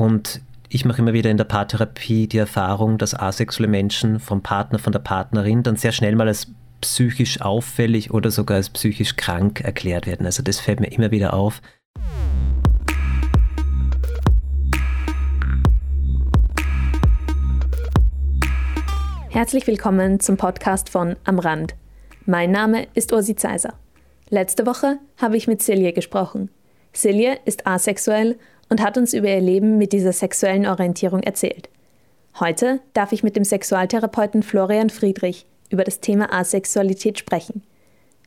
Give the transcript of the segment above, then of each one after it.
Und ich mache immer wieder in der Paartherapie die Erfahrung, dass asexuelle Menschen vom Partner, von der Partnerin dann sehr schnell mal als psychisch auffällig oder sogar als psychisch krank erklärt werden. Also das fällt mir immer wieder auf. Herzlich willkommen zum Podcast von Am Rand. Mein Name ist Ursi Zeiser. Letzte Woche habe ich mit Silje gesprochen. Silje ist asexuell und hat uns über ihr Leben mit dieser sexuellen Orientierung erzählt. Heute darf ich mit dem Sexualtherapeuten Florian Friedrich über das Thema Asexualität sprechen.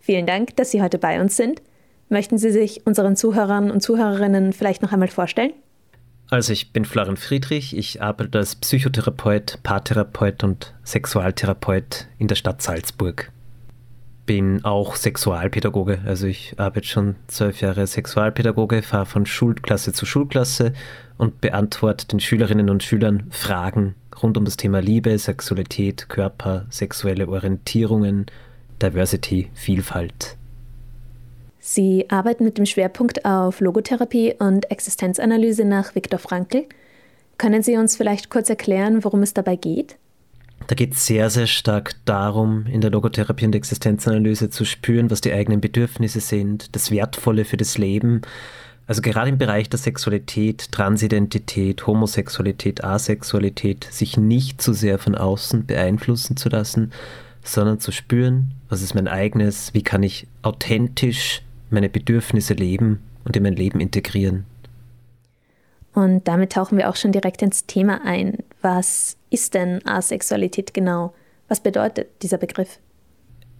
Vielen Dank, dass Sie heute bei uns sind. Möchten Sie sich unseren Zuhörern und Zuhörerinnen vielleicht noch einmal vorstellen? Also ich bin Florian Friedrich, ich arbeite als Psychotherapeut, Paartherapeut und Sexualtherapeut in der Stadt Salzburg bin auch Sexualpädagoge. Also ich arbeite schon zwölf Jahre als Sexualpädagoge, fahre von Schulklasse zu Schulklasse und beantworte den Schülerinnen und Schülern Fragen rund um das Thema Liebe, Sexualität, Körper, sexuelle Orientierungen, Diversity, Vielfalt. Sie arbeiten mit dem Schwerpunkt auf Logotherapie und Existenzanalyse nach Viktor Frankl. Können Sie uns vielleicht kurz erklären, worum es dabei geht? Da geht es sehr, sehr stark darum, in der Logotherapie und Existenzanalyse zu spüren, was die eigenen Bedürfnisse sind, das Wertvolle für das Leben. Also gerade im Bereich der Sexualität, Transidentität, Homosexualität, Asexualität, sich nicht zu sehr von außen beeinflussen zu lassen, sondern zu spüren, was ist mein eigenes, wie kann ich authentisch meine Bedürfnisse leben und in mein Leben integrieren. Und damit tauchen wir auch schon direkt ins Thema ein. Was ist denn Asexualität genau? Was bedeutet dieser Begriff?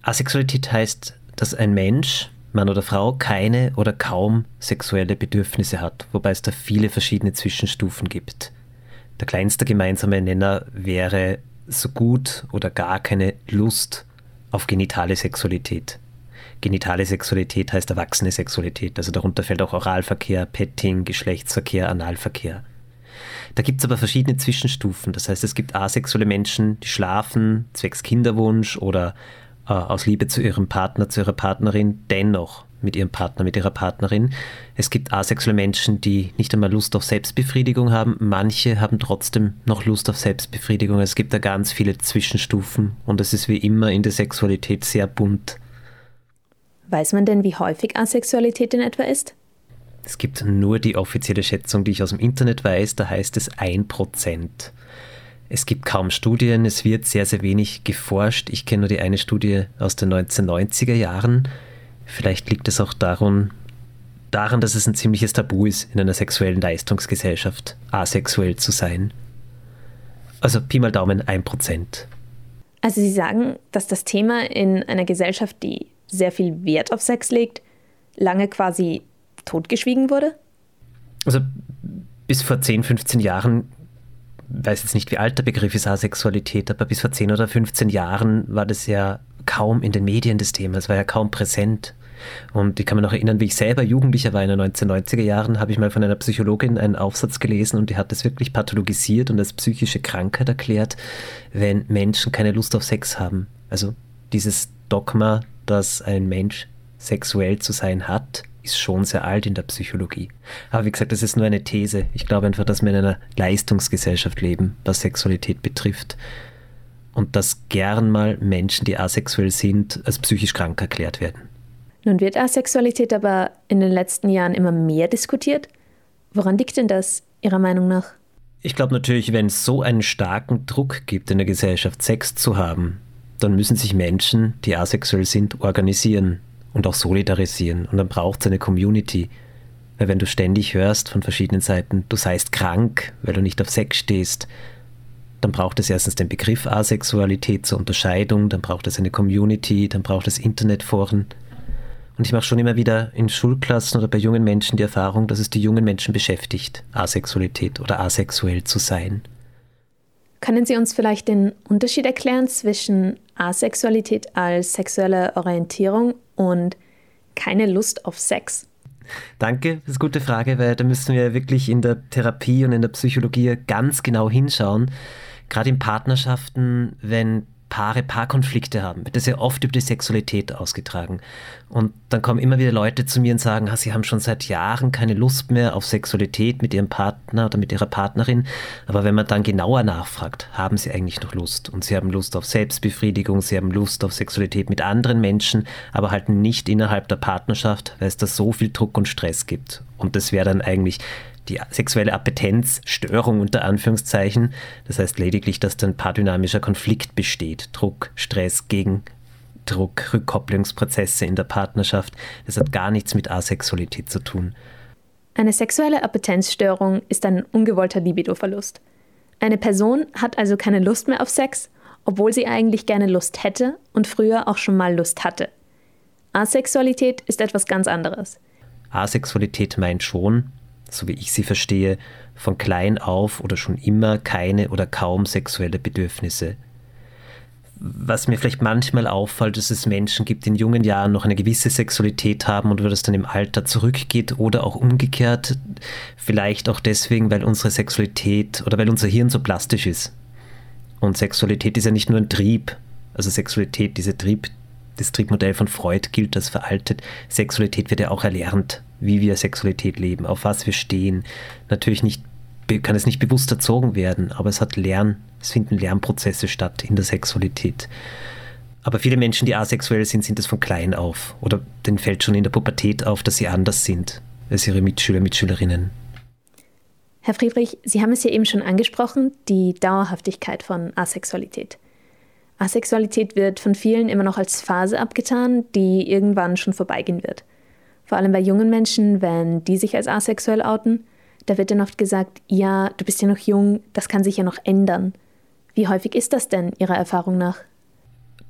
Asexualität heißt, dass ein Mensch, Mann oder Frau, keine oder kaum sexuelle Bedürfnisse hat, wobei es da viele verschiedene Zwischenstufen gibt. Der kleinste gemeinsame Nenner wäre so gut oder gar keine Lust auf genitale Sexualität. Genitale Sexualität heißt erwachsene Sexualität. Also darunter fällt auch Oralverkehr, Petting, Geschlechtsverkehr, Analverkehr. Da gibt es aber verschiedene Zwischenstufen. Das heißt, es gibt asexuelle Menschen, die schlafen zwecks Kinderwunsch oder äh, aus Liebe zu ihrem Partner, zu ihrer Partnerin, dennoch mit ihrem Partner, mit ihrer Partnerin. Es gibt asexuelle Menschen, die nicht einmal Lust auf Selbstbefriedigung haben. Manche haben trotzdem noch Lust auf Selbstbefriedigung. Es gibt da ganz viele Zwischenstufen und es ist wie immer in der Sexualität sehr bunt. Weiß man denn, wie häufig Asexualität in etwa ist? Es gibt nur die offizielle Schätzung, die ich aus dem Internet weiß, da heißt es 1%. Es gibt kaum Studien, es wird sehr, sehr wenig geforscht. Ich kenne nur die eine Studie aus den 1990er Jahren. Vielleicht liegt es auch daran, daran, dass es ein ziemliches Tabu ist, in einer sexuellen Leistungsgesellschaft asexuell zu sein. Also Pi mal Daumen 1%. Also Sie sagen, dass das Thema in einer Gesellschaft, die sehr viel Wert auf Sex legt, lange quasi totgeschwiegen wurde? Also bis vor 10, 15 Jahren, weiß jetzt nicht, wie alt der Begriff ist, Asexualität, aber bis vor 10 oder 15 Jahren war das ja kaum in den Medien das Thema, es war ja kaum präsent. Und ich kann mich noch erinnern, wie ich selber Jugendlicher war in den 1990er Jahren, habe ich mal von einer Psychologin einen Aufsatz gelesen und die hat das wirklich pathologisiert und als psychische Krankheit erklärt, wenn Menschen keine Lust auf Sex haben. Also dieses Dogma, dass ein Mensch sexuell zu sein hat, ist schon sehr alt in der Psychologie. Aber wie gesagt, das ist nur eine These. Ich glaube einfach, dass wir in einer Leistungsgesellschaft leben, was Sexualität betrifft. Und dass gern mal Menschen, die asexuell sind, als psychisch krank erklärt werden. Nun wird Asexualität aber in den letzten Jahren immer mehr diskutiert. Woran liegt denn das Ihrer Meinung nach? Ich glaube natürlich, wenn es so einen starken Druck gibt in der Gesellschaft, Sex zu haben, dann müssen sich Menschen, die asexuell sind, organisieren und auch solidarisieren. Und dann braucht es eine Community. Weil wenn du ständig hörst von verschiedenen Seiten, du seist krank, weil du nicht auf Sex stehst, dann braucht es erstens den Begriff Asexualität zur Unterscheidung, dann braucht es eine Community, dann braucht es Internetforen. Und ich mache schon immer wieder in Schulklassen oder bei jungen Menschen die Erfahrung, dass es die jungen Menschen beschäftigt, Asexualität oder asexuell zu sein. Können Sie uns vielleicht den Unterschied erklären zwischen Asexualität als sexuelle Orientierung und keine Lust auf Sex? Danke, das ist eine gute Frage, weil da müssen wir wirklich in der Therapie und in der Psychologie ganz genau hinschauen. Gerade in Partnerschaften, wenn Paare Paarkonflikte haben, wird das ja oft über die Sexualität ausgetragen. Und dann kommen immer wieder Leute zu mir und sagen, ah, sie haben schon seit Jahren keine Lust mehr auf Sexualität mit ihrem Partner oder mit ihrer Partnerin. Aber wenn man dann genauer nachfragt, haben sie eigentlich noch Lust. Und sie haben Lust auf Selbstbefriedigung, sie haben Lust auf Sexualität mit anderen Menschen, aber halt nicht innerhalb der Partnerschaft, weil es da so viel Druck und Stress gibt. Und das wäre dann eigentlich die sexuelle Appetenzstörung unter Anführungszeichen. Das heißt lediglich, dass dann paardynamischer Konflikt besteht. Druck, Stress, Gegendruck, Rückkopplungsprozesse in der Partnerschaft. Das hat gar nichts mit Asexualität zu tun. Eine sexuelle Appetenzstörung ist ein ungewollter Libidoverlust. Eine Person hat also keine Lust mehr auf Sex, obwohl sie eigentlich gerne Lust hätte und früher auch schon mal Lust hatte. Asexualität ist etwas ganz anderes. Asexualität meint schon, so wie ich sie verstehe, von klein auf oder schon immer keine oder kaum sexuelle Bedürfnisse. Was mir vielleicht manchmal auffällt, dass es Menschen gibt, die in jungen Jahren noch eine gewisse Sexualität haben und wo das dann im Alter zurückgeht oder auch umgekehrt. Vielleicht auch deswegen, weil unsere Sexualität oder weil unser Hirn so plastisch ist. Und Sexualität ist ja nicht nur ein Trieb. Also Sexualität, diese Trieb, das Triebmodell von Freud gilt als veraltet. Sexualität wird ja auch erlernt wie wir Sexualität leben, auf was wir stehen. Natürlich nicht, kann es nicht bewusst erzogen werden, aber es hat Lern, es finden Lernprozesse statt in der Sexualität. Aber viele Menschen, die asexuell sind, sind es von klein auf oder denen fällt schon in der Pubertät auf, dass sie anders sind als ihre Mitschüler, Mitschülerinnen. Herr Friedrich, Sie haben es ja eben schon angesprochen, die Dauerhaftigkeit von Asexualität. Asexualität wird von vielen immer noch als Phase abgetan, die irgendwann schon vorbeigehen wird. Vor allem bei jungen Menschen, wenn die sich als asexuell outen, da wird dann oft gesagt, ja, du bist ja noch jung, das kann sich ja noch ändern. Wie häufig ist das denn Ihrer Erfahrung nach?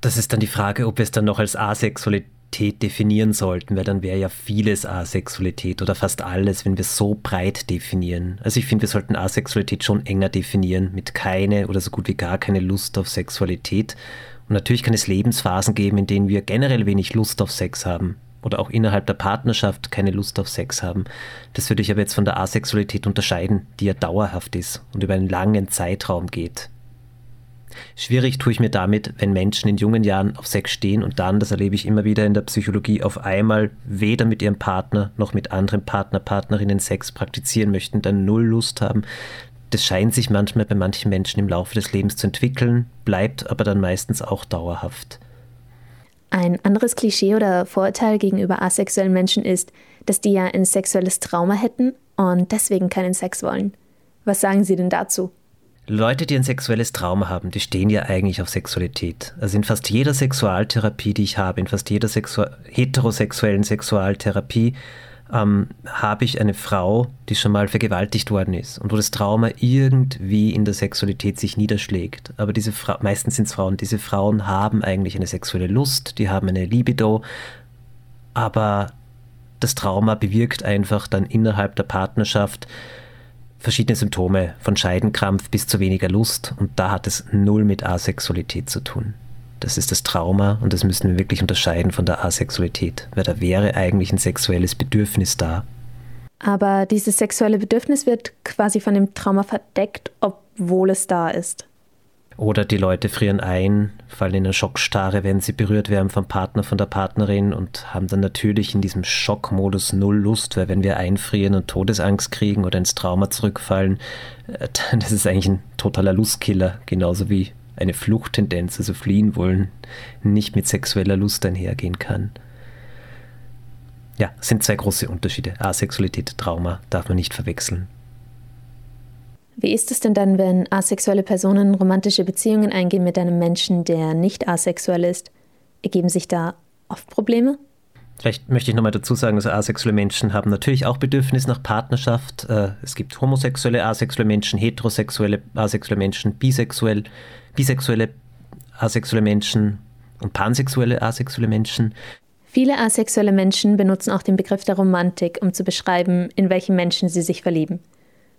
Das ist dann die Frage, ob wir es dann noch als Asexualität definieren sollten, weil dann wäre ja vieles Asexualität oder fast alles, wenn wir es so breit definieren. Also ich finde, wir sollten Asexualität schon enger definieren, mit keine oder so gut wie gar keine Lust auf Sexualität. Und natürlich kann es Lebensphasen geben, in denen wir generell wenig Lust auf Sex haben oder auch innerhalb der Partnerschaft keine Lust auf Sex haben. Das würde ich aber jetzt von der Asexualität unterscheiden, die ja dauerhaft ist und über einen langen Zeitraum geht. Schwierig tue ich mir damit, wenn Menschen in jungen Jahren auf Sex stehen und dann, das erlebe ich immer wieder in der Psychologie, auf einmal weder mit ihrem Partner noch mit anderen Partner, Partnerinnen Sex praktizieren möchten, dann null Lust haben. Das scheint sich manchmal bei manchen Menschen im Laufe des Lebens zu entwickeln, bleibt aber dann meistens auch dauerhaft. Ein anderes Klischee oder Vorurteil gegenüber asexuellen Menschen ist, dass die ja ein sexuelles Trauma hätten und deswegen keinen Sex wollen. Was sagen Sie denn dazu? Leute, die ein sexuelles Trauma haben, die stehen ja eigentlich auf Sexualität. Also in fast jeder Sexualtherapie, die ich habe, in fast jeder Sexu heterosexuellen Sexualtherapie, ähm, habe ich eine Frau, die schon mal vergewaltigt worden ist und wo das Trauma irgendwie in der Sexualität sich niederschlägt. Aber diese Fra meistens sind es Frauen, diese Frauen haben eigentlich eine sexuelle Lust, die haben eine Libido, aber das Trauma bewirkt einfach dann innerhalb der Partnerschaft verschiedene Symptome, von Scheidenkrampf bis zu weniger Lust und da hat es null mit Asexualität zu tun. Das ist das Trauma und das müssen wir wirklich unterscheiden von der Asexualität, weil da wäre eigentlich ein sexuelles Bedürfnis da. Aber dieses sexuelle Bedürfnis wird quasi von dem Trauma verdeckt, obwohl es da ist. Oder die Leute frieren ein, fallen in eine Schockstarre, wenn sie berührt werden vom Partner, von der Partnerin und haben dann natürlich in diesem Schockmodus null Lust, weil wenn wir einfrieren und Todesangst kriegen oder ins Trauma zurückfallen, äh, das ist eigentlich ein totaler Lustkiller, genauso wie eine Fluchttendenz, also fliehen wollen, nicht mit sexueller Lust einhergehen kann. Ja, sind zwei große Unterschiede. Asexualität, Trauma darf man nicht verwechseln. Wie ist es denn dann, wenn asexuelle Personen romantische Beziehungen eingehen mit einem Menschen, der nicht asexuell ist? Ergeben sich da oft Probleme? Vielleicht möchte ich nochmal dazu sagen, dass asexuelle Menschen haben natürlich auch Bedürfnis nach Partnerschaft. Äh, es gibt homosexuelle, asexuelle Menschen, heterosexuelle, asexuelle Menschen, bisexuell, bisexuelle, asexuelle Menschen und pansexuelle, asexuelle Menschen. Viele asexuelle Menschen benutzen auch den Begriff der Romantik, um zu beschreiben, in welchen Menschen sie sich verlieben.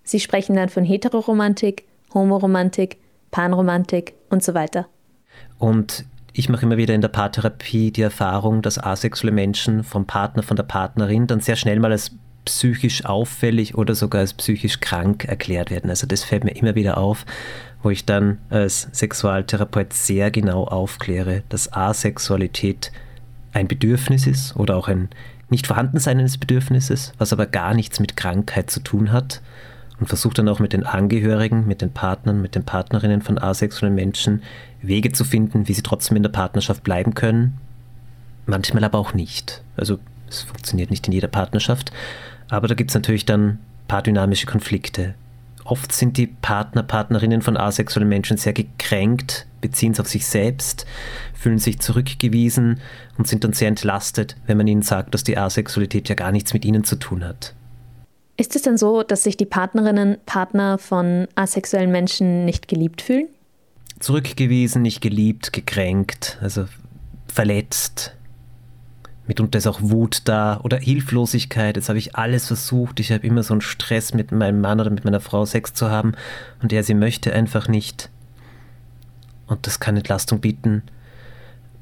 Sie sprechen dann von Heteroromantik, Homoromantik, Panromantik und so weiter. Und ich mache immer wieder in der Paartherapie die Erfahrung, dass asexuelle Menschen vom Partner, von der Partnerin dann sehr schnell mal als psychisch auffällig oder sogar als psychisch krank erklärt werden. Also das fällt mir immer wieder auf, wo ich dann als Sexualtherapeut sehr genau aufkläre, dass Asexualität ein Bedürfnis ist oder auch ein nicht vorhandensein eines Bedürfnisses, was aber gar nichts mit Krankheit zu tun hat und versuche dann auch mit den Angehörigen, mit den Partnern, mit den Partnerinnen von asexuellen Menschen Wege zu finden, wie sie trotzdem in der Partnerschaft bleiben können. Manchmal aber auch nicht. Also es funktioniert nicht in jeder Partnerschaft, aber da gibt es natürlich dann paardynamische Konflikte. Oft sind die Partner, Partnerinnen von asexuellen Menschen sehr gekränkt, beziehen es auf sich selbst, fühlen sich zurückgewiesen und sind dann sehr entlastet, wenn man ihnen sagt, dass die Asexualität ja gar nichts mit ihnen zu tun hat. Ist es denn so, dass sich die Partnerinnen, Partner von asexuellen Menschen nicht geliebt fühlen? Zurückgewiesen, nicht geliebt, gekränkt, also verletzt, Mitunter ist auch Wut da oder Hilflosigkeit. Jetzt habe ich alles versucht. Ich habe immer so einen Stress mit meinem Mann oder mit meiner Frau Sex zu haben und er, sie möchte einfach nicht. Und das kann Entlastung bieten,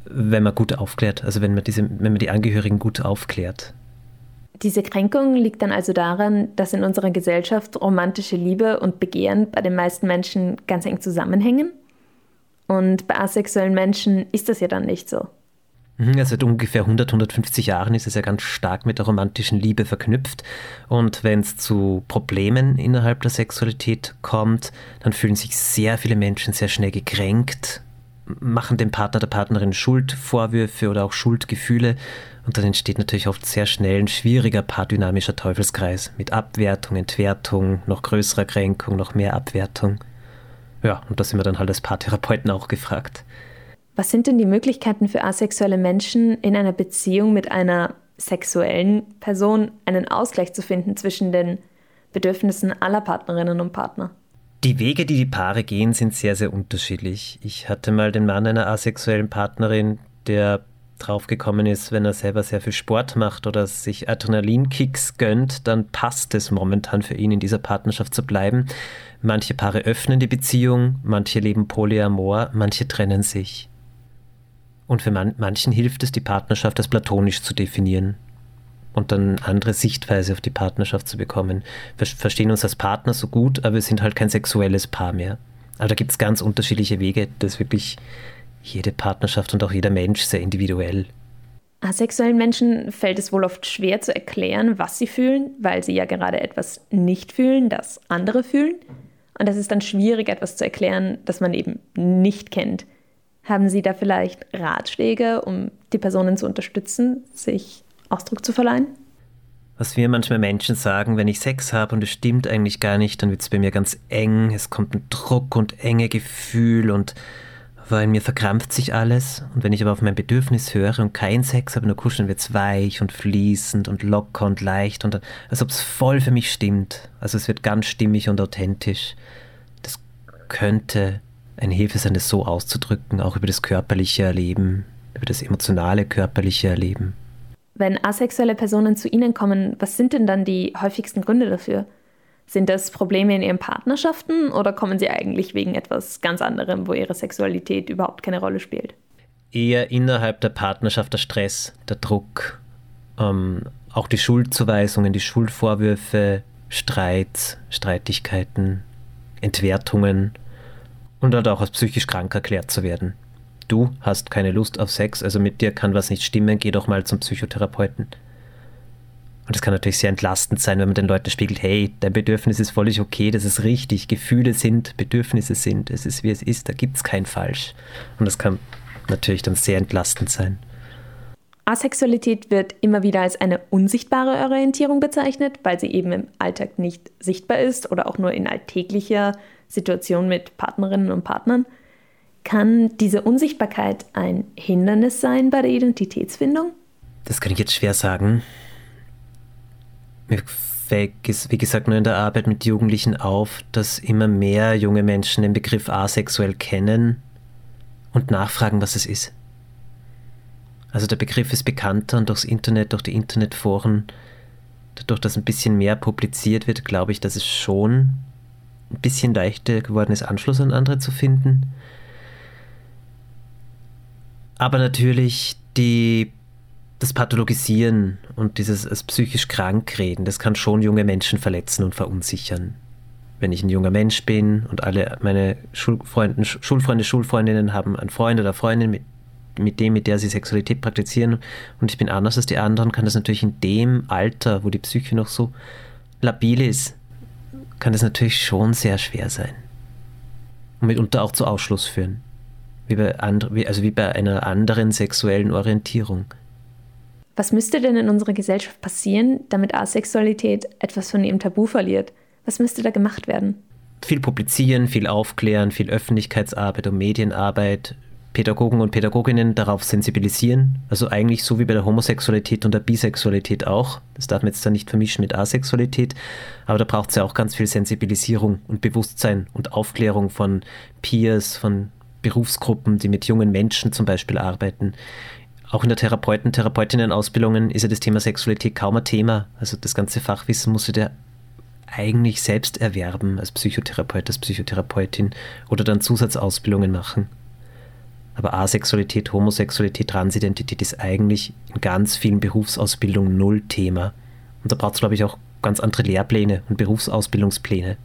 wenn man gut aufklärt, also wenn man, diese, wenn man die Angehörigen gut aufklärt. Diese Kränkung liegt dann also daran, dass in unserer Gesellschaft romantische Liebe und Begehren bei den meisten Menschen ganz eng zusammenhängen. Und bei asexuellen Menschen ist das ja dann nicht so. Mhm, seit ungefähr 100, 150 Jahren ist es ja ganz stark mit der romantischen Liebe verknüpft. Und wenn es zu Problemen innerhalb der Sexualität kommt, dann fühlen sich sehr viele Menschen sehr schnell gekränkt, machen dem Partner, der Partnerin Schuldvorwürfe oder auch Schuldgefühle. Und dann entsteht natürlich oft sehr schnell ein schwieriger paardynamischer Teufelskreis mit Abwertung, Entwertung, noch größerer Kränkung, noch mehr Abwertung. Ja, und da sind wir dann halt als Paartherapeuten auch gefragt. Was sind denn die Möglichkeiten für asexuelle Menschen in einer Beziehung mit einer sexuellen Person einen Ausgleich zu finden zwischen den Bedürfnissen aller Partnerinnen und Partner? Die Wege, die die Paare gehen, sind sehr, sehr unterschiedlich. Ich hatte mal den Mann einer asexuellen Partnerin, der draufgekommen ist, wenn er selber sehr viel Sport macht oder sich Adrenalinkicks gönnt, dann passt es momentan für ihn, in dieser Partnerschaft zu bleiben. Manche Paare öffnen die Beziehung, manche leben polyamor, manche trennen sich. Und für man manchen hilft es, die Partnerschaft als platonisch zu definieren und dann andere Sichtweise auf die Partnerschaft zu bekommen. Wir verstehen uns als Partner so gut, aber wir sind halt kein sexuelles Paar mehr. Aber da gibt es ganz unterschiedliche Wege. Das ist wirklich jede Partnerschaft und auch jeder Mensch sehr individuell. Asexuellen Menschen fällt es wohl oft schwer zu erklären, was sie fühlen, weil sie ja gerade etwas nicht fühlen, das andere fühlen. Und das ist dann schwierig, etwas zu erklären, das man eben nicht kennt. Haben Sie da vielleicht Ratschläge, um die Personen zu unterstützen, sich Ausdruck zu verleihen? Was wir manchmal Menschen sagen, wenn ich Sex habe und es stimmt eigentlich gar nicht, dann wird es bei mir ganz eng, es kommt ein Druck und enge Gefühl und weil mir verkrampft sich alles. Und wenn ich aber auf mein Bedürfnis höre und keinen Sex habe, nur kuscheln, wird es weich und fließend und locker und leicht und als ob es voll für mich stimmt. Also es wird ganz stimmig und authentisch. Das könnte sein, das so auszudrücken, auch über das körperliche Erleben, über das emotionale körperliche Erleben. Wenn asexuelle Personen zu Ihnen kommen, was sind denn dann die häufigsten Gründe dafür? Sind das Probleme in Ihren Partnerschaften oder kommen Sie eigentlich wegen etwas ganz anderem, wo Ihre Sexualität überhaupt keine Rolle spielt? Eher innerhalb der Partnerschaft der Stress, der Druck, ähm, auch die Schuldzuweisungen, die Schuldvorwürfe, Streit, Streitigkeiten, Entwertungen und halt auch als psychisch krank erklärt zu werden. Du hast keine Lust auf Sex, also mit dir kann was nicht stimmen, geh doch mal zum Psychotherapeuten. Und es kann natürlich sehr entlastend sein, wenn man den Leuten spiegelt, hey, dein Bedürfnis ist völlig okay, das ist richtig, Gefühle sind, Bedürfnisse sind, es ist wie es ist, da gibt es kein Falsch. Und das kann natürlich dann sehr entlastend sein. Asexualität wird immer wieder als eine unsichtbare Orientierung bezeichnet, weil sie eben im Alltag nicht sichtbar ist oder auch nur in alltäglicher Situation mit Partnerinnen und Partnern. Kann diese Unsichtbarkeit ein Hindernis sein bei der Identitätsfindung? Das kann ich jetzt schwer sagen. Mir fällt, wie gesagt, nur in der Arbeit mit Jugendlichen auf, dass immer mehr junge Menschen den Begriff asexuell kennen und nachfragen, was es ist. Also der Begriff ist bekannter und durchs Internet, durch die Internetforen, dadurch, dass ein bisschen mehr publiziert wird, glaube ich, dass es schon ein bisschen leichter geworden ist, Anschluss an andere zu finden. Aber natürlich die das Pathologisieren und dieses als psychisch krank reden, das kann schon junge Menschen verletzen und verunsichern. Wenn ich ein junger Mensch bin und alle meine Schulfreunde, Schulfreunde, Schulfreundinnen haben einen Freund oder Freundin, mit, mit dem, mit der sie Sexualität praktizieren und ich bin anders als die anderen, kann das natürlich in dem Alter, wo die Psyche noch so labil ist, kann das natürlich schon sehr schwer sein. Und mitunter auch zu Ausschluss führen. Wie bei, andre, also wie bei einer anderen sexuellen Orientierung. Was müsste denn in unserer Gesellschaft passieren, damit Asexualität etwas von ihrem Tabu verliert? Was müsste da gemacht werden? Viel publizieren, viel aufklären, viel Öffentlichkeitsarbeit und Medienarbeit, Pädagogen und Pädagoginnen darauf sensibilisieren. Also eigentlich so wie bei der Homosexualität und der Bisexualität auch. Das darf man jetzt da nicht vermischen mit Asexualität. Aber da braucht es ja auch ganz viel Sensibilisierung und Bewusstsein und Aufklärung von Peers, von Berufsgruppen, die mit jungen Menschen zum Beispiel arbeiten. Auch in der Therapeuten-, Therapeutinnen-Ausbildungen ist ja das Thema Sexualität kaum ein Thema. Also das ganze Fachwissen muss du dir eigentlich selbst erwerben als Psychotherapeut, als Psychotherapeutin oder dann Zusatzausbildungen machen. Aber Asexualität, Homosexualität, Transidentität ist eigentlich in ganz vielen Berufsausbildungen null Thema. Und da braucht es, glaube ich, auch ganz andere Lehrpläne und Berufsausbildungspläne.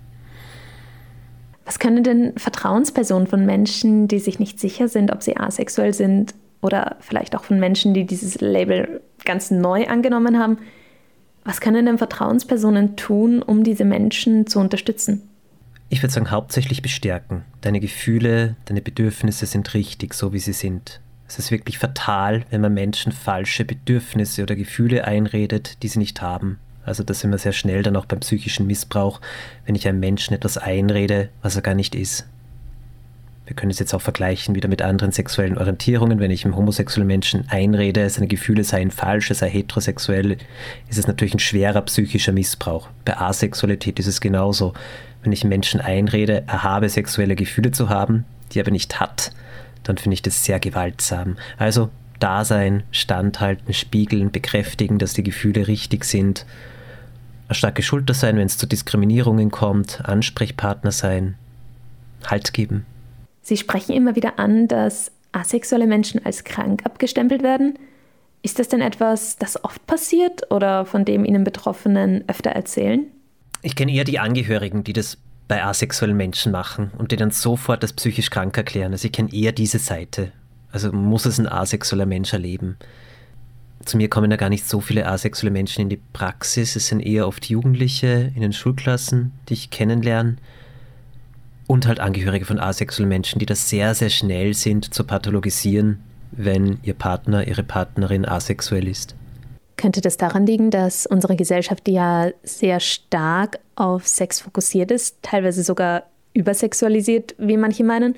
Was können denn Vertrauenspersonen von Menschen, die sich nicht sicher sind, ob sie asexuell sind, oder vielleicht auch von Menschen, die dieses Label ganz neu angenommen haben. Was können denn Vertrauenspersonen tun, um diese Menschen zu unterstützen? Ich würde sagen, hauptsächlich bestärken. Deine Gefühle, deine Bedürfnisse sind richtig, so wie sie sind. Es ist wirklich fatal, wenn man Menschen falsche Bedürfnisse oder Gefühle einredet, die sie nicht haben. Also da sind wir sehr schnell dann auch beim psychischen Missbrauch, wenn ich einem Menschen etwas einrede, was er gar nicht ist. Wir können es jetzt auch vergleichen wieder mit anderen sexuellen Orientierungen. Wenn ich einem homosexuellen Menschen einrede, seine Gefühle seien falsch, er sei heterosexuell, ist es natürlich ein schwerer psychischer Missbrauch. Bei Asexualität ist es genauso. Wenn ich Menschen einrede, er habe sexuelle Gefühle zu haben, die er aber nicht hat, dann finde ich das sehr gewaltsam. Also Dasein, standhalten, spiegeln, bekräftigen, dass die Gefühle richtig sind. Eine starke Schulter sein, wenn es zu Diskriminierungen kommt, Ansprechpartner sein, Halt geben. Sie sprechen immer wieder an, dass asexuelle Menschen als krank abgestempelt werden. Ist das denn etwas, das oft passiert oder von dem Ihnen Betroffenen öfter erzählen? Ich kenne eher die Angehörigen, die das bei asexuellen Menschen machen und die dann sofort als psychisch krank erklären. Also ich kenne eher diese Seite. Also muss es ein asexueller Mensch erleben. Zu mir kommen ja gar nicht so viele asexuelle Menschen in die Praxis. Es sind eher oft Jugendliche in den Schulklassen, die ich kennenlerne und halt Angehörige von asexuellen Menschen, die das sehr, sehr schnell sind zu pathologisieren, wenn ihr Partner, ihre Partnerin asexuell ist. Könnte das daran liegen, dass unsere Gesellschaft ja sehr stark auf Sex fokussiert ist, teilweise sogar übersexualisiert, wie manche meinen?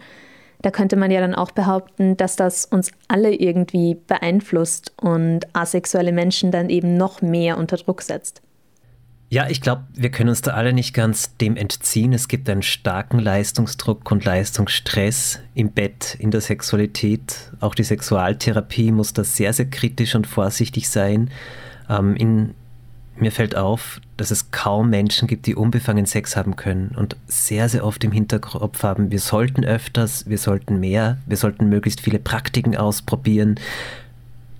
Da könnte man ja dann auch behaupten, dass das uns alle irgendwie beeinflusst und asexuelle Menschen dann eben noch mehr unter Druck setzt. Ja, ich glaube, wir können uns da alle nicht ganz dem entziehen. Es gibt einen starken Leistungsdruck und Leistungsstress im Bett, in der Sexualität. Auch die Sexualtherapie muss da sehr, sehr kritisch und vorsichtig sein. Ähm, in, mir fällt auf, dass es kaum Menschen gibt, die unbefangen Sex haben können und sehr, sehr oft im Hinterkopf haben, wir sollten öfters, wir sollten mehr, wir sollten möglichst viele Praktiken ausprobieren.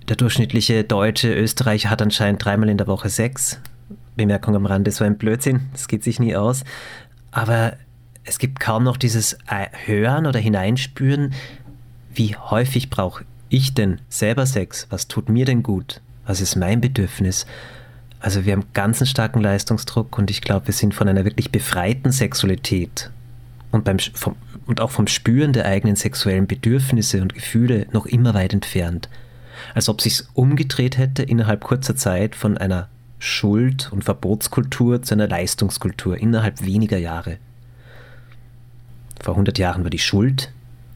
Der durchschnittliche Deutsche, Österreicher hat anscheinend dreimal in der Woche Sex Bemerkung am Rande, so ein Blödsinn, das geht sich nie aus. Aber es gibt kaum noch dieses äh, Hören oder Hineinspüren, wie häufig brauche ich denn selber Sex? Was tut mir denn gut? Was ist mein Bedürfnis? Also wir haben ganz einen starken Leistungsdruck und ich glaube, wir sind von einer wirklich befreiten Sexualität und, beim, vom, und auch vom Spüren der eigenen sexuellen Bedürfnisse und Gefühle noch immer weit entfernt. Als ob sich umgedreht hätte innerhalb kurzer Zeit von einer Schuld- und Verbotskultur zu einer Leistungskultur innerhalb weniger Jahre. Vor 100 Jahren war die Schuld,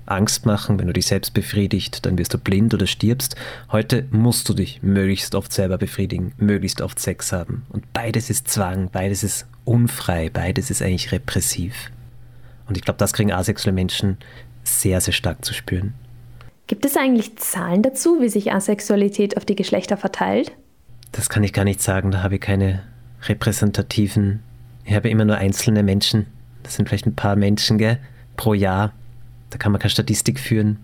Angst machen, wenn du dich selbst befriedigt, dann wirst du blind oder stirbst. Heute musst du dich möglichst oft selber befriedigen, möglichst oft Sex haben. Und beides ist Zwang, beides ist unfrei, beides ist eigentlich repressiv. Und ich glaube, das kriegen asexuelle Menschen sehr, sehr stark zu spüren. Gibt es eigentlich Zahlen dazu, wie sich Asexualität auf die Geschlechter verteilt? Das kann ich gar nicht sagen, da habe ich keine repräsentativen. Ich habe immer nur einzelne Menschen. Das sind vielleicht ein paar Menschen gell, pro Jahr. Da kann man keine Statistik führen.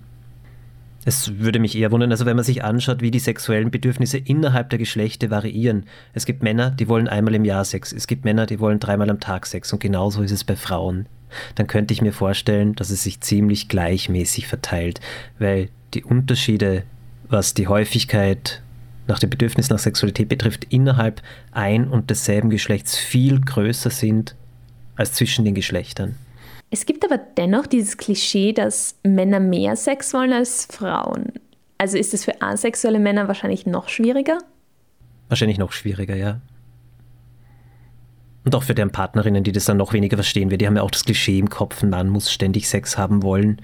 Es würde mich eher wundern, also wenn man sich anschaut, wie die sexuellen Bedürfnisse innerhalb der Geschlechter variieren. Es gibt Männer, die wollen einmal im Jahr Sex. Es gibt Männer, die wollen dreimal am Tag Sex. Und genauso ist es bei Frauen. Dann könnte ich mir vorstellen, dass es sich ziemlich gleichmäßig verteilt, weil die Unterschiede, was die Häufigkeit nach dem Bedürfnis nach Sexualität betrifft, innerhalb ein und desselben Geschlechts viel größer sind als zwischen den Geschlechtern. Es gibt aber dennoch dieses Klischee, dass Männer mehr Sex wollen als Frauen. Also ist es für asexuelle Männer wahrscheinlich noch schwieriger? Wahrscheinlich noch schwieriger, ja. Und auch für deren Partnerinnen, die das dann noch weniger verstehen, weil die haben ja auch das Klischee im Kopf, ein Mann muss ständig Sex haben wollen.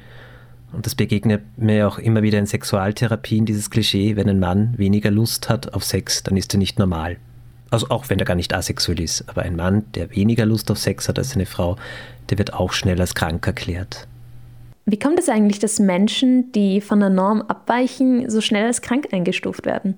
Und das begegnet mir auch immer wieder in Sexualtherapien, dieses Klischee, wenn ein Mann weniger Lust hat auf Sex, dann ist er nicht normal. Also auch wenn er gar nicht asexuell ist. Aber ein Mann, der weniger Lust auf Sex hat als eine Frau, der wird auch schnell als krank erklärt. Wie kommt es eigentlich, dass Menschen, die von der Norm abweichen, so schnell als krank eingestuft werden?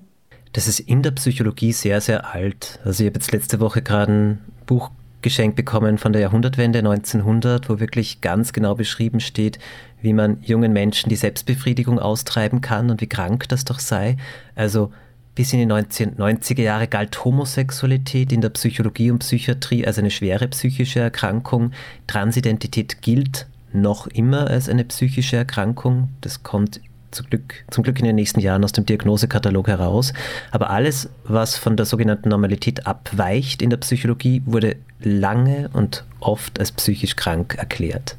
Das ist in der Psychologie sehr, sehr alt. Also ich habe jetzt letzte Woche gerade ein Buch geschenkt bekommen von der Jahrhundertwende 1900, wo wirklich ganz genau beschrieben steht, wie man jungen Menschen die Selbstbefriedigung austreiben kann und wie krank das doch sei. Also bis in die 1990er Jahre galt Homosexualität in der Psychologie und Psychiatrie als eine schwere psychische Erkrankung. Transidentität gilt noch immer als eine psychische Erkrankung. Das kommt zum Glück, zum Glück in den nächsten Jahren aus dem Diagnosekatalog heraus. Aber alles, was von der sogenannten Normalität abweicht in der Psychologie, wurde lange und oft als psychisch krank erklärt.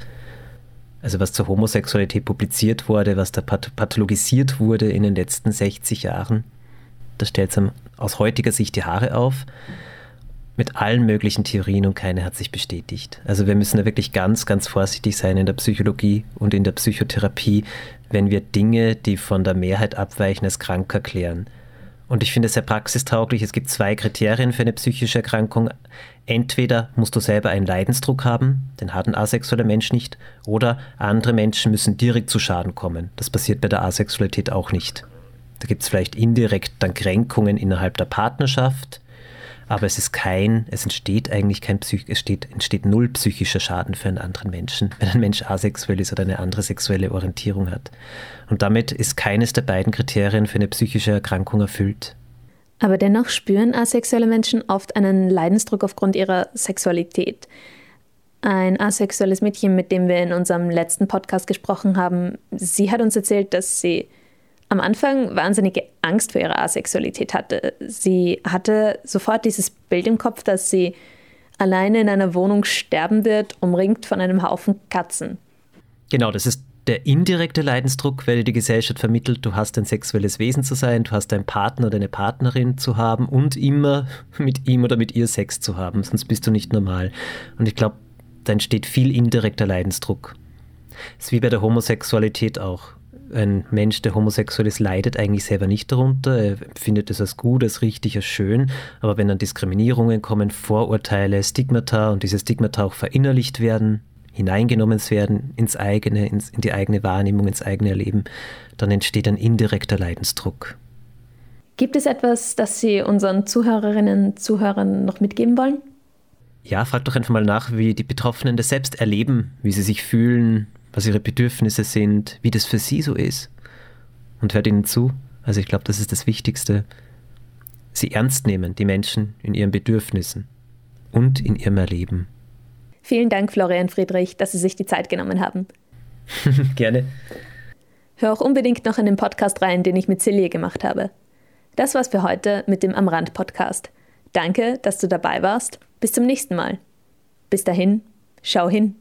Also was zur Homosexualität publiziert wurde, was da pathologisiert wurde in den letzten 60 Jahren, da stellt es aus heutiger Sicht die Haare auf mit allen möglichen Theorien und keine hat sich bestätigt. Also wir müssen da wirklich ganz, ganz vorsichtig sein in der Psychologie und in der Psychotherapie, wenn wir Dinge, die von der Mehrheit abweichen, als krank erklären. Und ich finde es sehr praxistauglich. Es gibt zwei Kriterien für eine psychische Erkrankung. Entweder musst du selber einen Leidensdruck haben, den hat ein asexueller Mensch nicht, oder andere Menschen müssen direkt zu Schaden kommen. Das passiert bei der Asexualität auch nicht. Da gibt es vielleicht indirekt dann Kränkungen innerhalb der Partnerschaft, aber es ist kein, es entsteht eigentlich kein Psych, es steht, entsteht null psychischer Schaden für einen anderen Menschen, wenn ein Mensch asexuell ist oder eine andere sexuelle Orientierung hat. Und damit ist keines der beiden Kriterien für eine psychische Erkrankung erfüllt. Aber dennoch spüren asexuelle Menschen oft einen Leidensdruck aufgrund ihrer Sexualität. Ein asexuelles Mädchen, mit dem wir in unserem letzten Podcast gesprochen haben, sie hat uns erzählt, dass sie am Anfang wahnsinnige Angst vor ihrer Asexualität hatte. Sie hatte sofort dieses Bild im Kopf, dass sie alleine in einer Wohnung sterben wird, umringt von einem Haufen Katzen. Genau, das ist der indirekte Leidensdruck, weil die Gesellschaft vermittelt, du hast ein sexuelles Wesen zu sein, du hast einen Partner oder eine Partnerin zu haben und immer mit ihm oder mit ihr Sex zu haben, sonst bist du nicht normal. Und ich glaube, da entsteht viel indirekter Leidensdruck. Das ist wie bei der Homosexualität auch ein Mensch, der homosexuell ist, leidet eigentlich selber nicht darunter. Er findet es als gut, als richtig, als schön. Aber wenn dann Diskriminierungen kommen, Vorurteile, Stigmata und diese Stigmata auch verinnerlicht werden, hineingenommen werden ins eigene, ins, in die eigene Wahrnehmung, ins eigene Erleben, dann entsteht ein indirekter Leidensdruck. Gibt es etwas, das Sie unseren Zuhörerinnen und Zuhörern noch mitgeben wollen? Ja, frag doch einfach mal nach, wie die Betroffenen das selbst erleben, wie sie sich fühlen, was ihre Bedürfnisse sind, wie das für sie so ist. Und hört ihnen zu. Also ich glaube, das ist das Wichtigste. Sie ernst nehmen, die Menschen in ihren Bedürfnissen und in ihrem Erleben. Vielen Dank, Florian Friedrich, dass Sie sich die Zeit genommen haben. Gerne. Hör auch unbedingt noch in den Podcast rein, den ich mit Celie gemacht habe. Das war's für heute mit dem Am Rand Podcast. Danke, dass du dabei warst. Bis zum nächsten Mal. Bis dahin, schau hin.